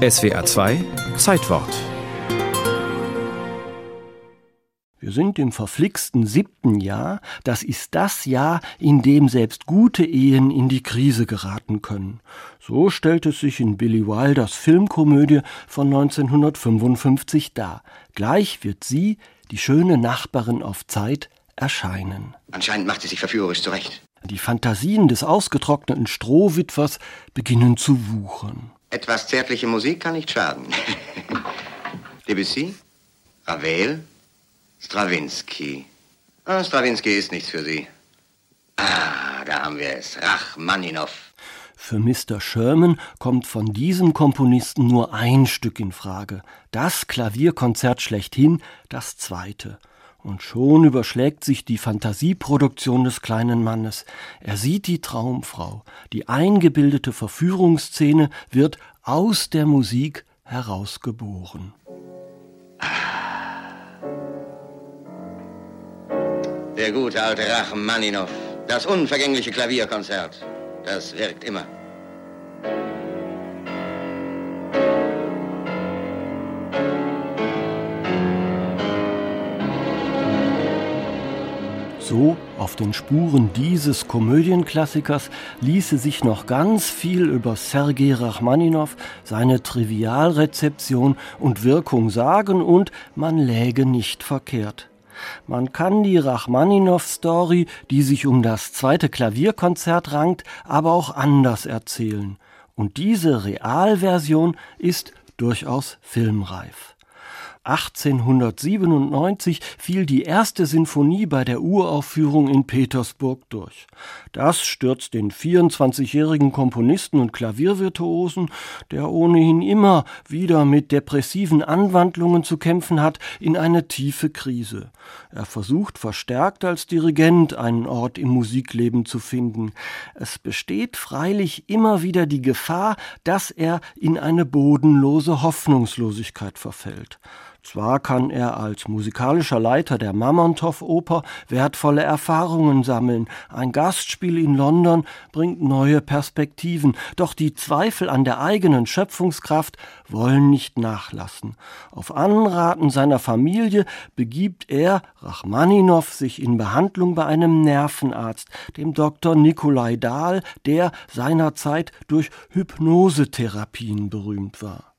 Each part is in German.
SWA 2 Zeitwort Wir sind im verflixten siebten Jahr. Das ist das Jahr, in dem selbst gute Ehen in die Krise geraten können. So stellt es sich in Billy Wilders Filmkomödie von 1955 dar. Gleich wird sie, die schöne Nachbarin auf Zeit, erscheinen. Anscheinend macht sie sich verführerisch zurecht. Die Fantasien des ausgetrockneten Strohwitwers beginnen zu wuchern. Etwas zärtliche Musik kann nicht schaden. Debussy? Ravel? Stravinsky. Ah, Stravinsky ist nichts für Sie. Ah, da haben wir es. Rachmaninow. Für Mr. Sherman kommt von diesem Komponisten nur ein Stück in Frage. Das Klavierkonzert schlechthin, das zweite. Und schon überschlägt sich die Fantasieproduktion des kleinen Mannes. Er sieht die Traumfrau. Die eingebildete Verführungsszene wird aus der Musik herausgeboren. Der gute alte Rachmaninow. Das unvergängliche Klavierkonzert. Das wirkt immer. So, auf den Spuren dieses Komödienklassikers ließe sich noch ganz viel über Sergei Rachmaninow, seine Trivialrezeption und Wirkung sagen und man läge nicht verkehrt. Man kann die Rachmaninow-Story, die sich um das zweite Klavierkonzert rankt, aber auch anders erzählen. Und diese Realversion ist durchaus filmreif. 1897 fiel die erste Sinfonie bei der Uraufführung in Petersburg durch. Das stürzt den 24-jährigen Komponisten und Klaviervirtuosen, der ohnehin immer wieder mit depressiven Anwandlungen zu kämpfen hat, in eine tiefe Krise. Er versucht verstärkt als Dirigent einen Ort im Musikleben zu finden. Es besteht freilich immer wieder die Gefahr, dass er in eine bodenlose Hoffnungslosigkeit verfällt. Zwar kann er als musikalischer Leiter der Mamontow-Oper wertvolle Erfahrungen sammeln, ein Gastspiel in London bringt neue Perspektiven, doch die Zweifel an der eigenen Schöpfungskraft wollen nicht nachlassen. Auf Anraten seiner Familie begibt er, Rachmaninow, sich in Behandlung bei einem Nervenarzt, dem Dr. Nikolai Dahl, der seinerzeit durch Hypnosetherapien berühmt war.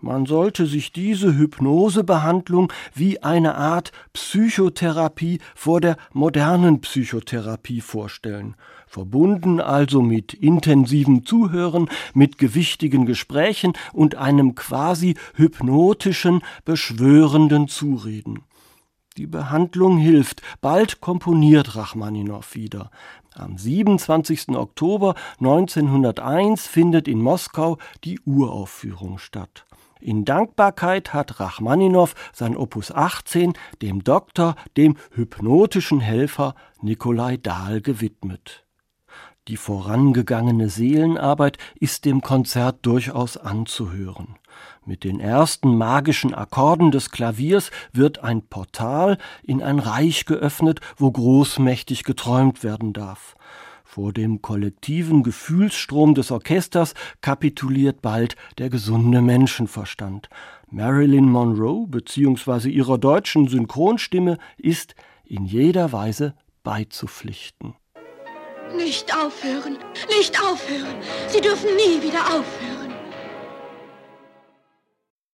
Man sollte sich diese Hypnosebehandlung wie eine Art Psychotherapie vor der modernen Psychotherapie vorstellen, verbunden also mit intensivem Zuhören, mit gewichtigen Gesprächen und einem quasi hypnotischen, beschwörenden Zureden. Die Behandlung hilft. Bald komponiert Rachmaninow wieder. Am 27. Oktober 1901 findet in Moskau die Uraufführung statt. In Dankbarkeit hat Rachmaninow sein Opus 18 dem Doktor, dem hypnotischen Helfer Nikolai Dahl gewidmet. Die vorangegangene Seelenarbeit ist dem Konzert durchaus anzuhören. Mit den ersten magischen Akkorden des Klaviers wird ein Portal in ein Reich geöffnet, wo großmächtig geträumt werden darf. Vor dem kollektiven Gefühlsstrom des Orchesters kapituliert bald der gesunde Menschenverstand. Marilyn Monroe bzw. ihrer deutschen Synchronstimme ist in jeder Weise beizupflichten. Nicht aufhören, nicht aufhören. Sie dürfen nie wieder aufhören.